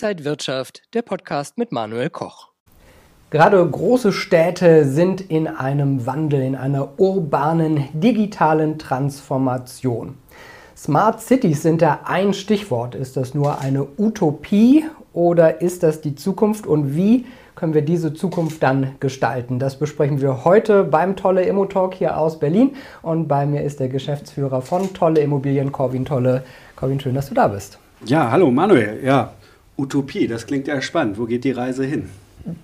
Inside Wirtschaft, der Podcast mit Manuel Koch. Gerade große Städte sind in einem Wandel, in einer urbanen, digitalen Transformation. Smart Cities sind da ein Stichwort. Ist das nur eine Utopie oder ist das die Zukunft und wie können wir diese Zukunft dann gestalten? Das besprechen wir heute beim Tolle Immo Talk hier aus Berlin und bei mir ist der Geschäftsführer von Tolle Immobilien, Corwin Tolle. Corwin, schön, dass du da bist. Ja, hallo Manuel. Ja, Utopie, das klingt ja spannend. Wo geht die Reise hin?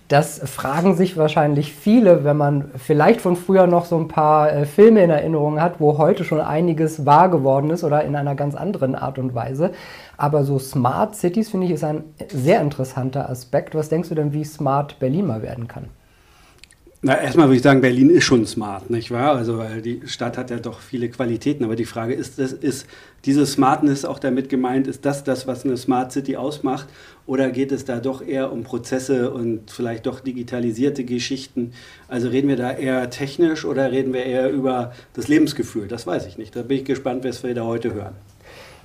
Das fragen sich wahrscheinlich viele, wenn man vielleicht von früher noch so ein paar äh, Filme in Erinnerung hat, wo heute schon einiges wahr geworden ist oder in einer ganz anderen Art und Weise. Aber so Smart Cities, finde ich, ist ein sehr interessanter Aspekt. Was denkst du denn, wie Smart Berlin mal werden kann? Na, erstmal würde ich sagen, Berlin ist schon smart, nicht wahr? Also, die Stadt hat ja doch viele Qualitäten. Aber die Frage ist, das, ist diese Smartness auch damit gemeint, ist das das, was eine Smart City ausmacht? Oder geht es da doch eher um Prozesse und vielleicht doch digitalisierte Geschichten? Also reden wir da eher technisch oder reden wir eher über das Lebensgefühl? Das weiß ich nicht. Da bin ich gespannt, was wir da heute hören.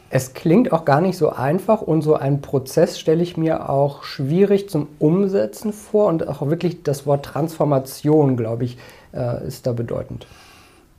Es klingt auch gar nicht so einfach und so ein Prozess stelle ich mir auch schwierig zum Umsetzen vor und auch wirklich das Wort Transformation, glaube ich, äh, ist da bedeutend.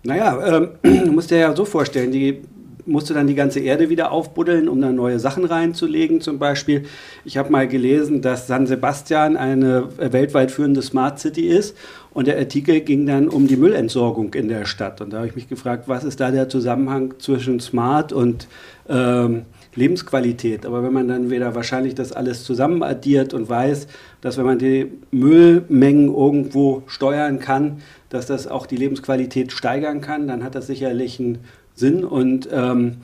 Naja, ähm, du musst dir ja so vorstellen, die musste dann die ganze Erde wieder aufbuddeln, um da neue Sachen reinzulegen. Zum Beispiel, ich habe mal gelesen, dass San Sebastian eine weltweit führende Smart City ist. Und der Artikel ging dann um die Müllentsorgung in der Stadt. Und da habe ich mich gefragt, was ist da der Zusammenhang zwischen Smart und ähm, Lebensqualität. Aber wenn man dann wieder wahrscheinlich das alles zusammen addiert und weiß, dass wenn man die Müllmengen irgendwo steuern kann, dass das auch die Lebensqualität steigern kann, dann hat das sicherlich einen Sinn und ähm,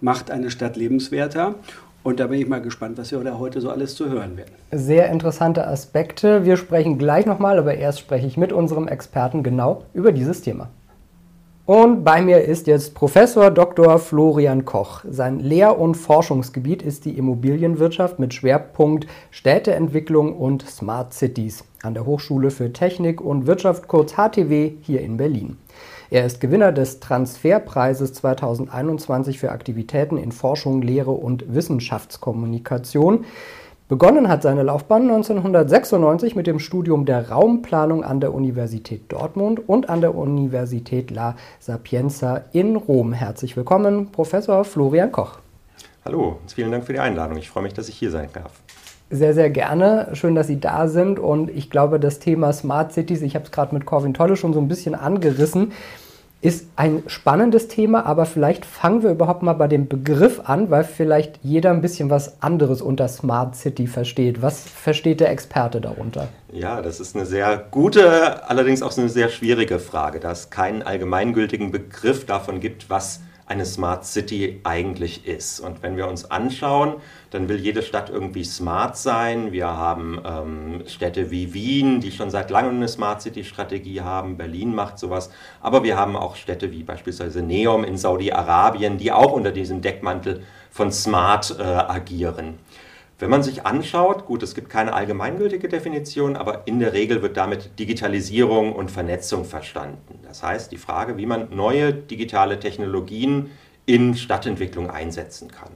macht eine Stadt lebenswerter. Und da bin ich mal gespannt, was wir da heute so alles zu hören werden. Sehr interessante Aspekte. Wir sprechen gleich nochmal, aber erst spreche ich mit unserem Experten genau über dieses Thema. Und bei mir ist jetzt Professor Dr. Florian Koch. Sein Lehr- und Forschungsgebiet ist die Immobilienwirtschaft mit Schwerpunkt Städteentwicklung und Smart Cities an der Hochschule für Technik und Wirtschaft kurz HTW hier in Berlin. Er ist Gewinner des Transferpreises 2021 für Aktivitäten in Forschung, Lehre und Wissenschaftskommunikation. Begonnen hat seine Laufbahn 1996 mit dem Studium der Raumplanung an der Universität Dortmund und an der Universität La Sapienza in Rom. Herzlich willkommen, Professor Florian Koch. Hallo, vielen Dank für die Einladung. Ich freue mich, dass ich hier sein darf. Sehr, sehr gerne. Schön, dass Sie da sind. Und ich glaube, das Thema Smart Cities, ich habe es gerade mit Corvin Tolle schon so ein bisschen angerissen, ist ein spannendes Thema, aber vielleicht fangen wir überhaupt mal bei dem Begriff an, weil vielleicht jeder ein bisschen was anderes unter Smart City versteht. Was versteht der Experte darunter? Ja, das ist eine sehr gute, allerdings auch eine sehr schwierige Frage, da es keinen allgemeingültigen Begriff davon gibt, was eine Smart City eigentlich ist. Und wenn wir uns anschauen, dann will jede Stadt irgendwie smart sein. Wir haben ähm, Städte wie Wien, die schon seit langem eine Smart City-Strategie haben. Berlin macht sowas. Aber wir haben auch Städte wie beispielsweise Neom in Saudi-Arabien, die auch unter diesem Deckmantel von Smart äh, agieren. Wenn man sich anschaut, gut, es gibt keine allgemeingültige Definition, aber in der Regel wird damit Digitalisierung und Vernetzung verstanden. Das heißt, die Frage, wie man neue digitale Technologien in Stadtentwicklung einsetzen kann.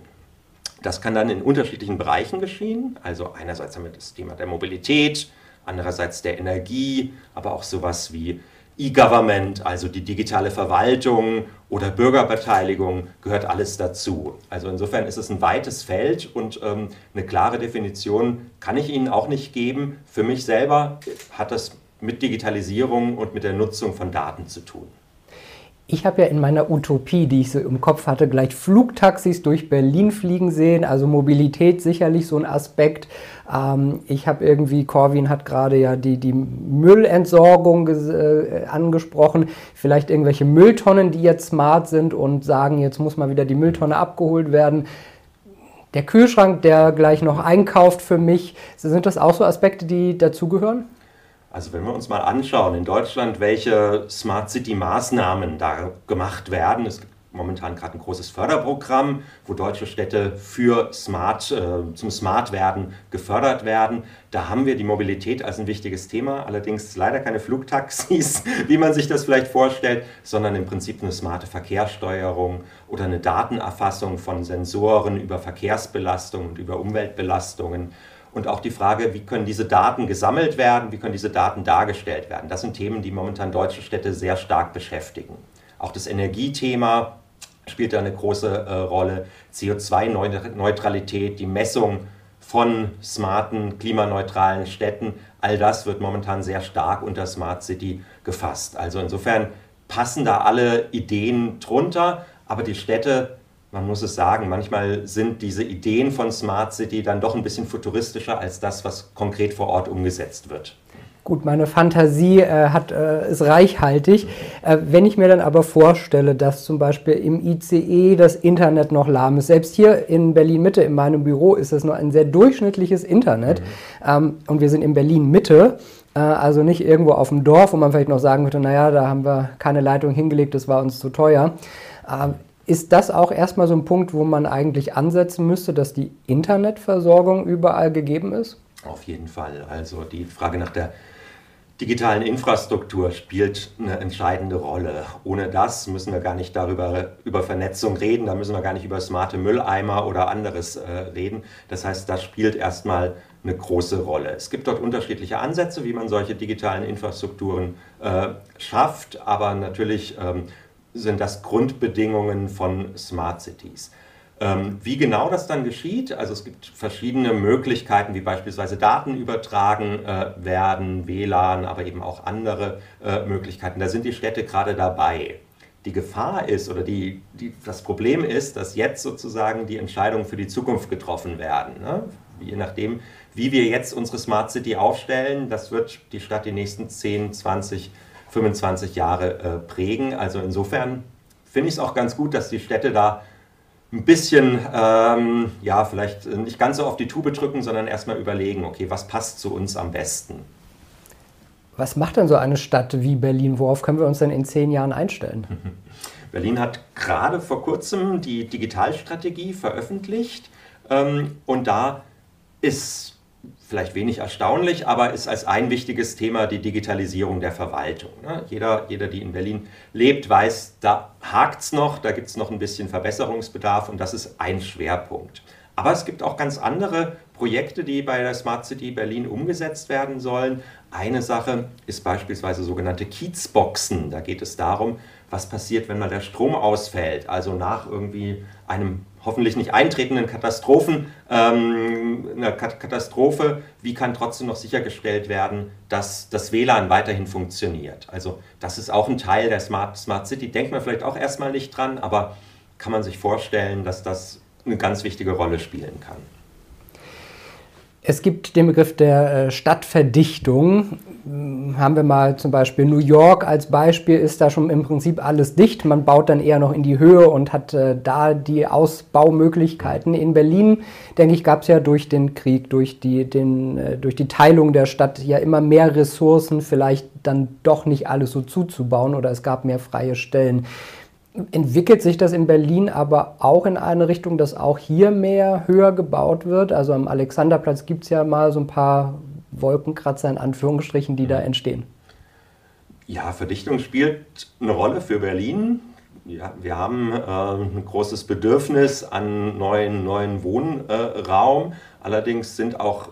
Das kann dann in unterschiedlichen Bereichen geschehen. Also einerseits haben wir das Thema der Mobilität, andererseits der Energie, aber auch sowas wie E-Government, also die digitale Verwaltung oder Bürgerbeteiligung, gehört alles dazu. Also insofern ist es ein weites Feld und ähm, eine klare Definition kann ich Ihnen auch nicht geben. Für mich selber hat das mit Digitalisierung und mit der Nutzung von Daten zu tun. Ich habe ja in meiner Utopie, die ich so im Kopf hatte, gleich Flugtaxis durch Berlin fliegen sehen, also Mobilität sicherlich so ein Aspekt. Ähm, ich habe irgendwie, Corwin hat gerade ja die, die Müllentsorgung äh, angesprochen, vielleicht irgendwelche Mülltonnen, die jetzt smart sind und sagen, jetzt muss mal wieder die Mülltonne abgeholt werden. Der Kühlschrank, der gleich noch einkauft für mich, sind das auch so Aspekte, die dazugehören? Also wenn wir uns mal anschauen in Deutschland, welche Smart City Maßnahmen da gemacht werden. Es gibt momentan gerade ein großes Förderprogramm, wo deutsche Städte für Smart, äh, zum Smart werden gefördert werden. Da haben wir die Mobilität als ein wichtiges Thema, allerdings leider keine Flugtaxis, wie man sich das vielleicht vorstellt, sondern im Prinzip eine smarte Verkehrssteuerung oder eine Datenerfassung von Sensoren über Verkehrsbelastung und über Umweltbelastungen und auch die Frage, wie können diese Daten gesammelt werden, wie können diese Daten dargestellt werden. Das sind Themen, die momentan deutsche Städte sehr stark beschäftigen. Auch das Energiethema spielt da eine große äh, Rolle. CO2-Neutralität, die Messung von smarten, klimaneutralen Städten, all das wird momentan sehr stark unter Smart City gefasst. Also insofern passen da alle Ideen drunter, aber die Städte, man muss es sagen, manchmal sind diese Ideen von Smart City dann doch ein bisschen futuristischer als das, was konkret vor Ort umgesetzt wird. Gut, meine Fantasie äh, hat, äh, ist reichhaltig. Äh, wenn ich mir dann aber vorstelle, dass zum Beispiel im ICE das Internet noch lahm ist, selbst hier in Berlin-Mitte, in meinem Büro, ist es nur ein sehr durchschnittliches Internet mhm. ähm, und wir sind in Berlin-Mitte, äh, also nicht irgendwo auf dem Dorf, wo man vielleicht noch sagen würde, naja, da haben wir keine Leitung hingelegt, das war uns zu teuer. Ist das auch erstmal so ein Punkt, wo man eigentlich ansetzen müsste, dass die Internetversorgung überall gegeben ist? Auf jeden Fall. Also die Frage nach der digitalen Infrastruktur spielt eine entscheidende Rolle. Ohne das müssen wir gar nicht darüber über Vernetzung reden, da müssen wir gar nicht über smarte Mülleimer oder anderes äh, reden. Das heißt, das spielt erstmal eine große Rolle. Es gibt dort unterschiedliche Ansätze, wie man solche digitalen Infrastrukturen äh, schafft, aber natürlich ähm, sind das Grundbedingungen von Smart Cities. Ähm, wie genau das dann geschieht, also es gibt verschiedene Möglichkeiten, wie beispielsweise Daten übertragen äh, werden, WLAN, aber eben auch andere äh, Möglichkeiten. Da sind die Städte gerade dabei. Die Gefahr ist oder die, die, das Problem ist, dass jetzt sozusagen die Entscheidungen für die Zukunft getroffen werden. Ne? Je nachdem, wie wir jetzt unsere Smart City aufstellen, das wird die Stadt die nächsten 10, 20, 25 Jahre äh, prägen. Also insofern finde ich es auch ganz gut, dass die Städte da ein bisschen, ähm, ja, vielleicht nicht ganz so auf die Tube drücken, sondern erstmal überlegen, okay, was passt zu uns am besten? Was macht denn so eine Stadt wie Berlin? Worauf können wir uns denn in zehn Jahren einstellen? Berlin hat gerade vor kurzem die Digitalstrategie veröffentlicht ähm, und da ist vielleicht wenig erstaunlich, aber ist als ein wichtiges Thema die Digitalisierung der Verwaltung. Ne? Jeder, jeder, die in Berlin lebt, weiß, da hakt es noch, da gibt es noch ein bisschen Verbesserungsbedarf und das ist ein Schwerpunkt. Aber es gibt auch ganz andere Projekte, die bei der Smart City Berlin umgesetzt werden sollen. Eine Sache ist beispielsweise sogenannte Kiezboxen. Da geht es darum, was passiert, wenn mal der Strom ausfällt. Also nach irgendwie einem hoffentlich nicht eintretenden Katastrophen, ähm, einer Katastrophe, wie kann trotzdem noch sichergestellt werden, dass das WLAN weiterhin funktioniert. Also das ist auch ein Teil der Smart, Smart City. Denkt man vielleicht auch erstmal nicht dran, aber kann man sich vorstellen, dass das eine ganz wichtige Rolle spielen kann. Es gibt den Begriff der äh, Stadtverdichtung. Hm, haben wir mal zum Beispiel New York als Beispiel, ist da schon im Prinzip alles dicht. Man baut dann eher noch in die Höhe und hat äh, da die Ausbaumöglichkeiten. In Berlin, denke ich, gab es ja durch den Krieg, durch die, den, äh, durch die Teilung der Stadt ja immer mehr Ressourcen, vielleicht dann doch nicht alles so zuzubauen oder es gab mehr freie Stellen. Entwickelt sich das in Berlin aber auch in eine Richtung, dass auch hier mehr höher gebaut wird? Also am Alexanderplatz gibt es ja mal so ein paar Wolkenkratzer in Anführungsstrichen, die da mhm. entstehen. Ja, Verdichtung spielt eine Rolle für Berlin. Ja, wir haben äh, ein großes Bedürfnis an neuen, neuen Wohnraum. Äh, Allerdings sind auch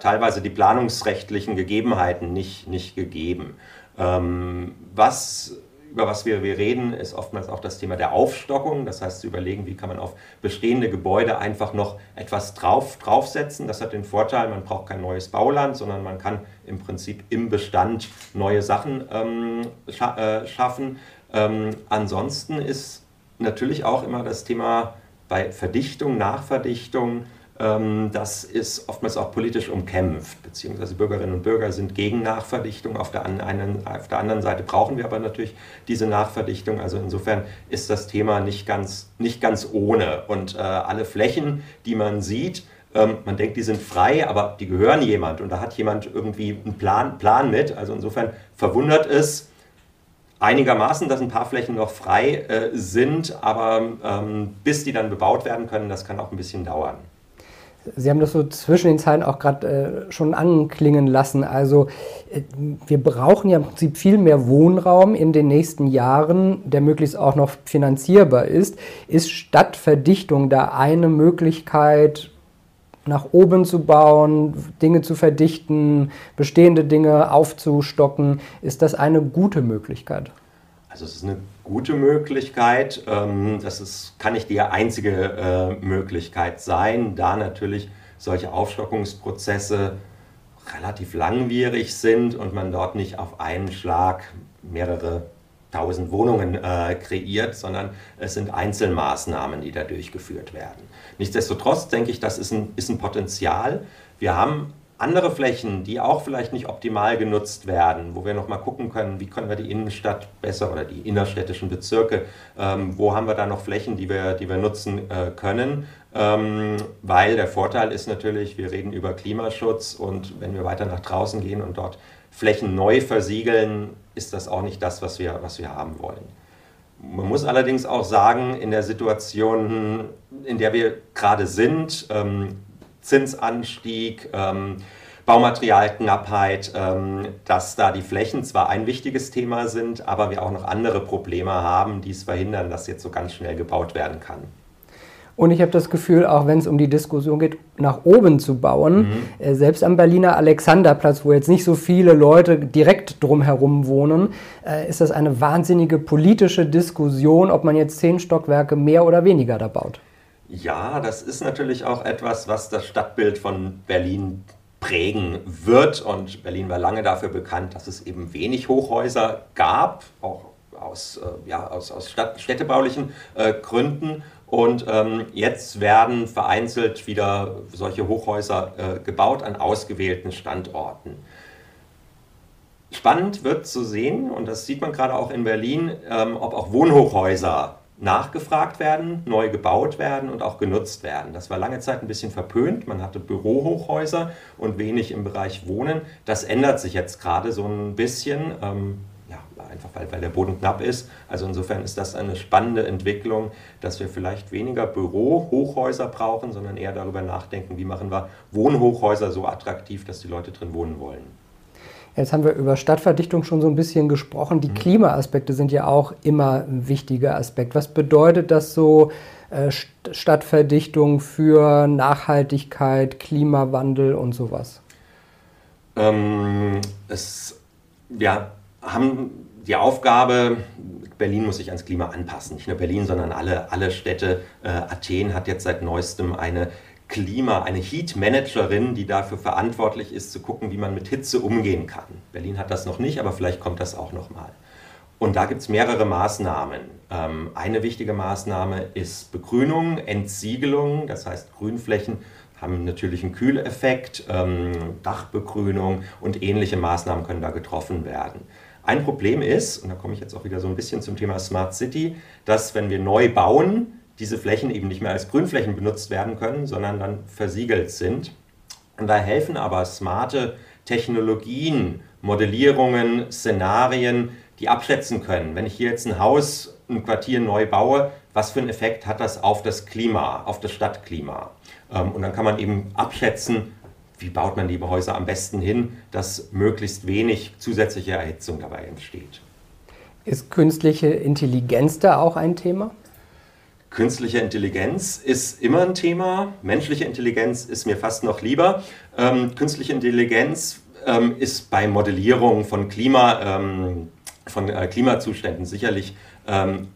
teilweise die planungsrechtlichen Gegebenheiten nicht, nicht gegeben. Ähm, was über was wir, wir reden, ist oftmals auch das Thema der Aufstockung. Das heißt, zu überlegen, wie kann man auf bestehende Gebäude einfach noch etwas drauf, draufsetzen. Das hat den Vorteil, man braucht kein neues Bauland, sondern man kann im Prinzip im Bestand neue Sachen ähm, scha äh, schaffen. Ähm, ansonsten ist natürlich auch immer das Thema bei Verdichtung, Nachverdichtung, das ist oftmals auch politisch umkämpft, beziehungsweise Bürgerinnen und Bürger sind gegen Nachverdichtung. Auf der, einen, auf der anderen Seite brauchen wir aber natürlich diese Nachverdichtung. Also insofern ist das Thema nicht ganz, nicht ganz ohne. Und äh, alle Flächen, die man sieht, ähm, man denkt, die sind frei, aber die gehören jemand und da hat jemand irgendwie einen Plan, Plan mit. Also insofern verwundert es, einigermaßen, dass ein paar Flächen noch frei äh, sind, aber ähm, bis die dann bebaut werden können, das kann auch ein bisschen dauern. Sie haben das so zwischen den Zeilen auch gerade äh, schon anklingen lassen. Also äh, wir brauchen ja im Prinzip viel mehr Wohnraum in den nächsten Jahren, der möglichst auch noch finanzierbar ist. Ist Stadtverdichtung da eine Möglichkeit, nach oben zu bauen, Dinge zu verdichten, bestehende Dinge aufzustocken, ist das eine gute Möglichkeit? Also es ist eine gute Möglichkeit. Ähm, das ist, kann nicht die einzige äh, Möglichkeit sein, da natürlich solche Aufstockungsprozesse relativ langwierig sind und man dort nicht auf einen Schlag mehrere tausend Wohnungen äh, kreiert, sondern es sind Einzelmaßnahmen, die da durchgeführt werden. Nichtsdestotrotz denke ich, das ist ein, ist ein Potenzial. Wir haben andere Flächen, die auch vielleicht nicht optimal genutzt werden, wo wir nochmal gucken können, wie können wir die Innenstadt besser oder die innerstädtischen Bezirke, ähm, wo haben wir da noch Flächen, die wir, die wir nutzen äh, können. Ähm, weil der Vorteil ist natürlich, wir reden über Klimaschutz und wenn wir weiter nach draußen gehen und dort Flächen neu versiegeln, ist das auch nicht das, was wir, was wir haben wollen. Man muss allerdings auch sagen, in der Situation, in der wir gerade sind, ähm, Zinsanstieg, ähm, Baumaterialknappheit, ähm, dass da die Flächen zwar ein wichtiges Thema sind, aber wir auch noch andere Probleme haben, die es verhindern, dass jetzt so ganz schnell gebaut werden kann. Und ich habe das Gefühl, auch wenn es um die Diskussion geht, nach oben zu bauen, mhm. äh, selbst am Berliner Alexanderplatz, wo jetzt nicht so viele Leute direkt drumherum wohnen, äh, ist das eine wahnsinnige politische Diskussion, ob man jetzt zehn Stockwerke mehr oder weniger da baut. Ja, das ist natürlich auch etwas, was das Stadtbild von Berlin prägen wird. Und Berlin war lange dafür bekannt, dass es eben wenig Hochhäuser gab, auch aus, äh, ja, aus, aus Stadt, städtebaulichen äh, Gründen. Und ähm, jetzt werden vereinzelt wieder solche Hochhäuser äh, gebaut an ausgewählten Standorten. Spannend wird zu sehen, und das sieht man gerade auch in Berlin, ähm, ob auch Wohnhochhäuser nachgefragt werden, neu gebaut werden und auch genutzt werden. Das war lange Zeit ein bisschen verpönt. Man hatte Bürohochhäuser und wenig im Bereich Wohnen. Das ändert sich jetzt gerade so ein bisschen. Ähm, einfach weil, weil der Boden knapp ist. Also insofern ist das eine spannende Entwicklung, dass wir vielleicht weniger Bürohochhäuser brauchen, sondern eher darüber nachdenken, wie machen wir Wohnhochhäuser so attraktiv, dass die Leute drin wohnen wollen. Jetzt haben wir über Stadtverdichtung schon so ein bisschen gesprochen. Die mhm. Klimaaspekte sind ja auch immer ein wichtiger Aspekt. Was bedeutet das so, äh, Stadtverdichtung für Nachhaltigkeit, Klimawandel und sowas? Ähm, es, ja, haben die Aufgabe, Berlin muss sich ans Klima anpassen. Nicht nur Berlin, sondern alle, alle Städte. Äh, Athen hat jetzt seit neuestem eine Klima, eine Heat Managerin, die dafür verantwortlich ist, zu gucken, wie man mit Hitze umgehen kann. Berlin hat das noch nicht, aber vielleicht kommt das auch noch mal. Und da gibt es mehrere Maßnahmen. Ähm, eine wichtige Maßnahme ist Begrünung, Entsiegelung, das heißt Grünflächen haben natürlich einen Kühleffekt, ähm, Dachbegrünung und ähnliche Maßnahmen können da getroffen werden. Ein Problem ist, und da komme ich jetzt auch wieder so ein bisschen zum Thema Smart City, dass wenn wir neu bauen, diese Flächen eben nicht mehr als Grünflächen benutzt werden können, sondern dann versiegelt sind. Und da helfen aber smarte Technologien, Modellierungen, Szenarien, die abschätzen können. Wenn ich hier jetzt ein Haus, ein Quartier neu baue, was für einen Effekt hat das auf das Klima, auf das Stadtklima? Ähm, und dann kann man eben abschätzen, wie baut man die Häuser am besten hin, dass möglichst wenig zusätzliche Erhitzung dabei entsteht. Ist künstliche Intelligenz da auch ein Thema? Künstliche Intelligenz ist immer ein Thema. Menschliche Intelligenz ist mir fast noch lieber. Ähm, künstliche Intelligenz ähm, ist bei Modellierung von, Klima, ähm, von äh, Klimazuständen sicherlich ähm,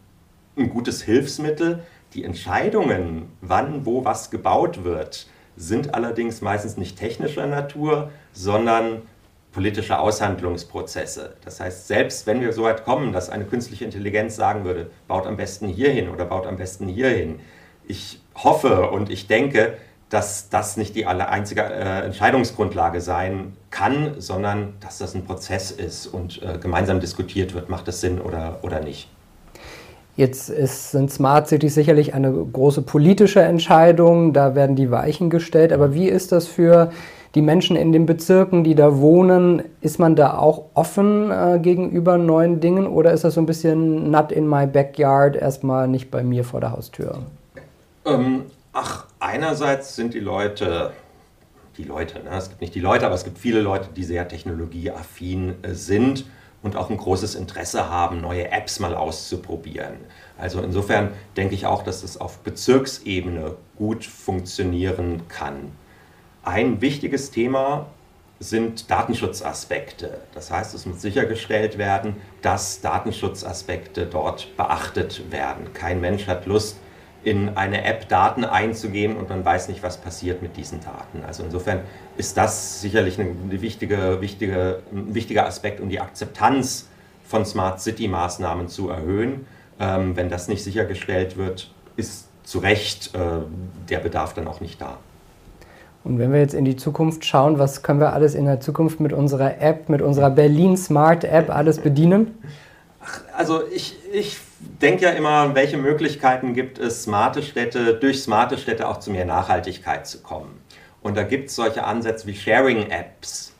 ein gutes Hilfsmittel. Die Entscheidungen, wann, wo was gebaut wird, sind allerdings meistens nicht technischer Natur, sondern politische Aushandlungsprozesse. Das heißt, selbst wenn wir so weit kommen, dass eine künstliche Intelligenz sagen würde, baut am besten hierhin oder baut am besten hierhin, ich hoffe und ich denke, dass das nicht die einzige äh, Entscheidungsgrundlage sein kann, sondern dass das ein Prozess ist und äh, gemeinsam diskutiert wird, macht es Sinn oder, oder nicht. Jetzt ist, sind Smart Cities sicherlich eine große politische Entscheidung, da werden die Weichen gestellt, aber wie ist das für die Menschen in den Bezirken, die da wohnen? Ist man da auch offen äh, gegenüber neuen Dingen oder ist das so ein bisschen not in my backyard, erstmal nicht bei mir vor der Haustür? Ähm, ach, einerseits sind die Leute die Leute. Ne? Es gibt nicht die Leute, aber es gibt viele Leute, die sehr technologieaffin äh, sind und auch ein großes Interesse haben, neue Apps mal auszuprobieren. Also insofern denke ich auch, dass es auf Bezirksebene gut funktionieren kann. Ein wichtiges Thema sind Datenschutzaspekte. Das heißt, es muss sichergestellt werden, dass Datenschutzaspekte dort beachtet werden. Kein Mensch hat Lust, in eine App Daten einzugeben und man weiß nicht, was passiert mit diesen Daten. Also insofern ist das sicherlich eine wichtige, wichtige, ein wichtiger Aspekt, um die Akzeptanz von Smart City-Maßnahmen zu erhöhen. Ähm, wenn das nicht sichergestellt wird, ist zu Recht äh, der Bedarf dann auch nicht da. Und wenn wir jetzt in die Zukunft schauen, was können wir alles in der Zukunft mit unserer App, mit unserer Berlin Smart App alles bedienen? Also ich, ich denke ja immer, welche Möglichkeiten gibt es, smarte Städte, durch smarte Städte auch zu mehr Nachhaltigkeit zu kommen. Und da gibt es solche Ansätze wie Sharing-Apps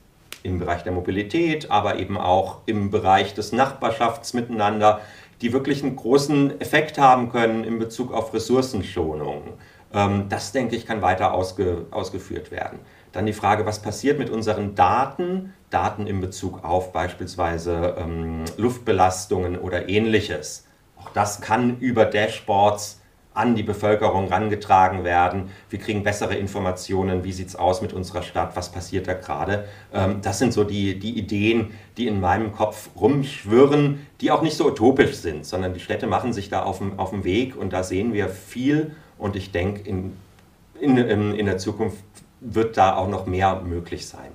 im Bereich der Mobilität, aber eben auch im Bereich des Nachbarschaftsmiteinander, die wirklich einen großen Effekt haben können in Bezug auf Ressourcenschonung. Ähm, das, denke ich, kann weiter ausge, ausgeführt werden. Dann die Frage, was passiert mit unseren Daten? Daten in Bezug auf beispielsweise ähm, Luftbelastungen oder ähnliches. Auch das kann über Dashboards an die Bevölkerung herangetragen werden. Wir kriegen bessere Informationen, wie sieht es aus mit unserer Stadt, was passiert da gerade. Ähm, das sind so die, die Ideen, die in meinem Kopf rumschwirren, die auch nicht so utopisch sind, sondern die Städte machen sich da auf dem, auf dem Weg und da sehen wir viel und ich denke, in, in, in der Zukunft wird da auch noch mehr möglich sein.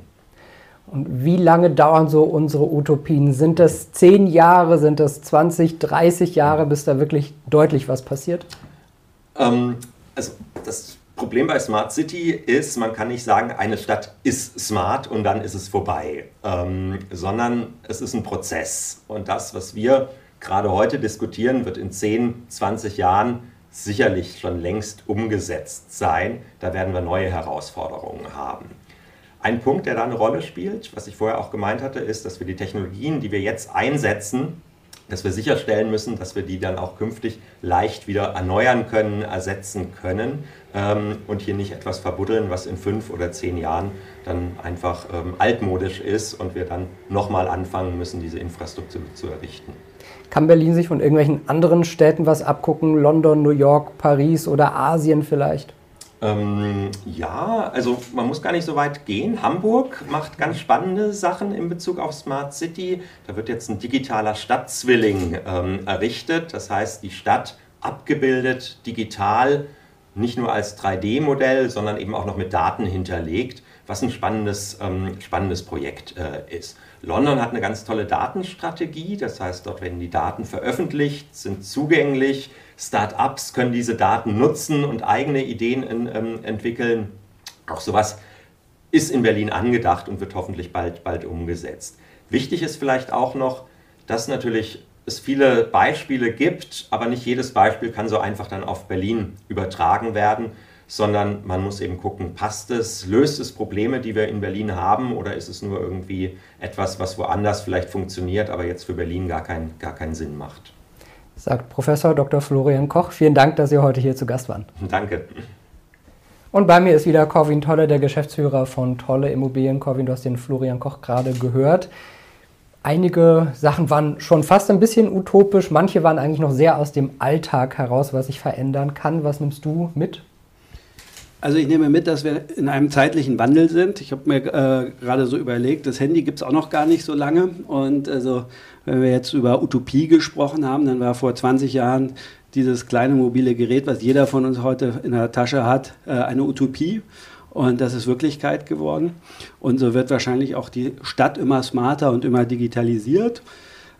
Und wie lange dauern so unsere Utopien? Sind das zehn Jahre, sind das 20, 30 Jahre, bis da wirklich deutlich was passiert? Ähm, also das Problem bei Smart City ist, man kann nicht sagen, eine Stadt ist smart und dann ist es vorbei, ähm, sondern es ist ein Prozess. Und das, was wir gerade heute diskutieren, wird in 10, 20 Jahren sicherlich schon längst umgesetzt sein. Da werden wir neue Herausforderungen haben. Ein Punkt, der da eine Rolle spielt, was ich vorher auch gemeint hatte, ist, dass wir die Technologien, die wir jetzt einsetzen, dass wir sicherstellen müssen, dass wir die dann auch künftig leicht wieder erneuern können, ersetzen können ähm, und hier nicht etwas verbuddeln, was in fünf oder zehn Jahren dann einfach ähm, altmodisch ist und wir dann nochmal anfangen müssen, diese Infrastruktur zu errichten. Kann Berlin sich von irgendwelchen anderen Städten was abgucken? London, New York, Paris oder Asien vielleicht? Ähm, ja, also man muss gar nicht so weit gehen. Hamburg macht ganz spannende Sachen in Bezug auf Smart City. Da wird jetzt ein digitaler Stadtzwilling ähm, errichtet. Das heißt, die Stadt abgebildet digital, nicht nur als 3D-Modell, sondern eben auch noch mit Daten hinterlegt, was ein spannendes, ähm, spannendes Projekt äh, ist. London hat eine ganz tolle Datenstrategie, das heißt, dort werden die Daten veröffentlicht, sind zugänglich. Start-ups können diese Daten nutzen und eigene Ideen in, ähm, entwickeln. Auch sowas ist in Berlin angedacht und wird hoffentlich bald, bald umgesetzt. Wichtig ist vielleicht auch noch, dass natürlich es viele Beispiele gibt, aber nicht jedes Beispiel kann so einfach dann auf Berlin übertragen werden sondern man muss eben gucken, passt es, löst es Probleme, die wir in Berlin haben oder ist es nur irgendwie etwas, was woanders vielleicht funktioniert, aber jetzt für Berlin gar, kein, gar keinen Sinn macht. Sagt Professor Dr. Florian Koch. Vielen Dank, dass Sie heute hier zu Gast waren. Danke. Und bei mir ist wieder Corwin Tolle, der Geschäftsführer von Tolle Immobilien. Corwin, du hast den Florian Koch gerade gehört. Einige Sachen waren schon fast ein bisschen utopisch, manche waren eigentlich noch sehr aus dem Alltag heraus, was sich verändern kann. Was nimmst du mit also ich nehme mit, dass wir in einem zeitlichen Wandel sind. Ich habe mir äh, gerade so überlegt, das Handy gibt es auch noch gar nicht so lange. Und also, wenn wir jetzt über Utopie gesprochen haben, dann war vor 20 Jahren dieses kleine mobile Gerät, was jeder von uns heute in der Tasche hat, äh, eine Utopie. Und das ist Wirklichkeit geworden. Und so wird wahrscheinlich auch die Stadt immer smarter und immer digitalisiert.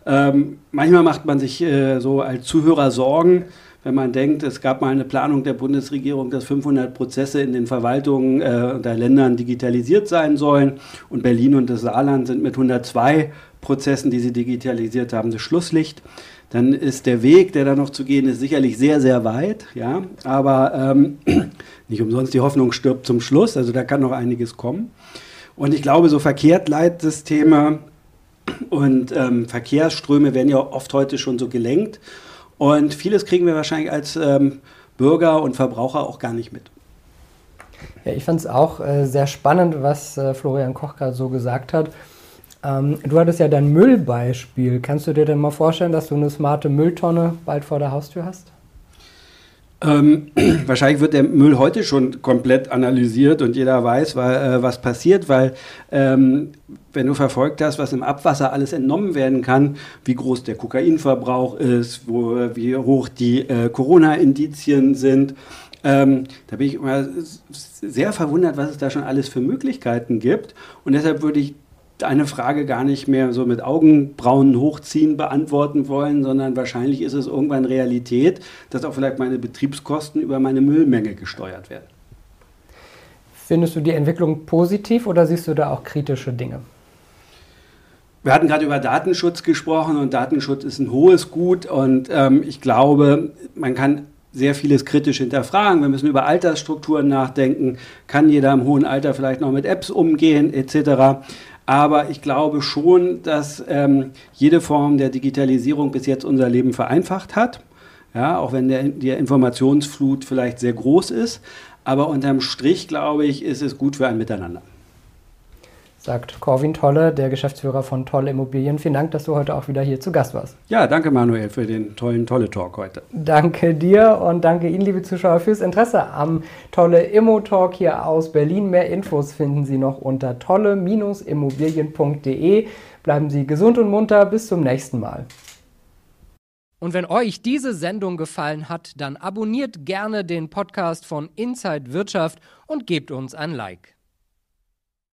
Ähm, manchmal macht man sich äh, so als Zuhörer Sorgen, wenn man denkt, es gab mal eine Planung der Bundesregierung, dass 500 Prozesse in den Verwaltungen äh, der Ländern digitalisiert sein sollen. Und Berlin und das Saarland sind mit 102 Prozessen, die sie digitalisiert haben, das Schlusslicht. Dann ist der Weg, der da noch zu gehen ist, sicherlich sehr, sehr weit. Ja? Aber ähm, nicht umsonst die Hoffnung stirbt zum Schluss. Also da kann noch einiges kommen. Und ich glaube, so Verkehrtleitsysteme und ähm, Verkehrsströme werden ja oft heute schon so gelenkt. Und vieles kriegen wir wahrscheinlich als ähm, Bürger und Verbraucher auch gar nicht mit. Ja, ich fand es auch äh, sehr spannend, was äh, Florian Koch gerade so gesagt hat. Ähm, du hattest ja dein Müllbeispiel. Kannst du dir denn mal vorstellen, dass du eine smarte Mülltonne bald vor der Haustür hast? Ähm, wahrscheinlich wird der Müll heute schon komplett analysiert und jeder weiß, weil, äh, was passiert, weil ähm, wenn du verfolgt hast, was im Abwasser alles entnommen werden kann, wie groß der Kokainverbrauch ist, wo, wie hoch die äh, Corona-Indizien sind, ähm, da bin ich immer sehr verwundert, was es da schon alles für Möglichkeiten gibt. Und deshalb würde ich eine Frage gar nicht mehr so mit Augenbrauen hochziehen beantworten wollen, sondern wahrscheinlich ist es irgendwann Realität, dass auch vielleicht meine Betriebskosten über meine Müllmenge gesteuert werden. Findest du die Entwicklung positiv oder siehst du da auch kritische Dinge? Wir hatten gerade über Datenschutz gesprochen und Datenschutz ist ein hohes Gut und ähm, ich glaube, man kann sehr vieles kritisch hinterfragen. Wir müssen über Altersstrukturen nachdenken. Kann jeder im hohen Alter vielleicht noch mit Apps umgehen etc. Aber ich glaube schon, dass ähm, jede Form der Digitalisierung bis jetzt unser Leben vereinfacht hat. Ja, auch wenn der, die Informationsflut vielleicht sehr groß ist. Aber unterm Strich, glaube ich, ist es gut für ein Miteinander sagt Corwin Tolle, der Geschäftsführer von Tolle Immobilien. Vielen Dank, dass du heute auch wieder hier zu Gast warst. Ja, danke Manuel für den tollen Tolle-Talk heute. Danke dir und danke Ihnen, liebe Zuschauer, fürs Interesse am Tolle Immo-Talk hier aus Berlin. Mehr Infos finden Sie noch unter tolle-immobilien.de. Bleiben Sie gesund und munter. Bis zum nächsten Mal. Und wenn euch diese Sendung gefallen hat, dann abonniert gerne den Podcast von Inside Wirtschaft und gebt uns ein Like.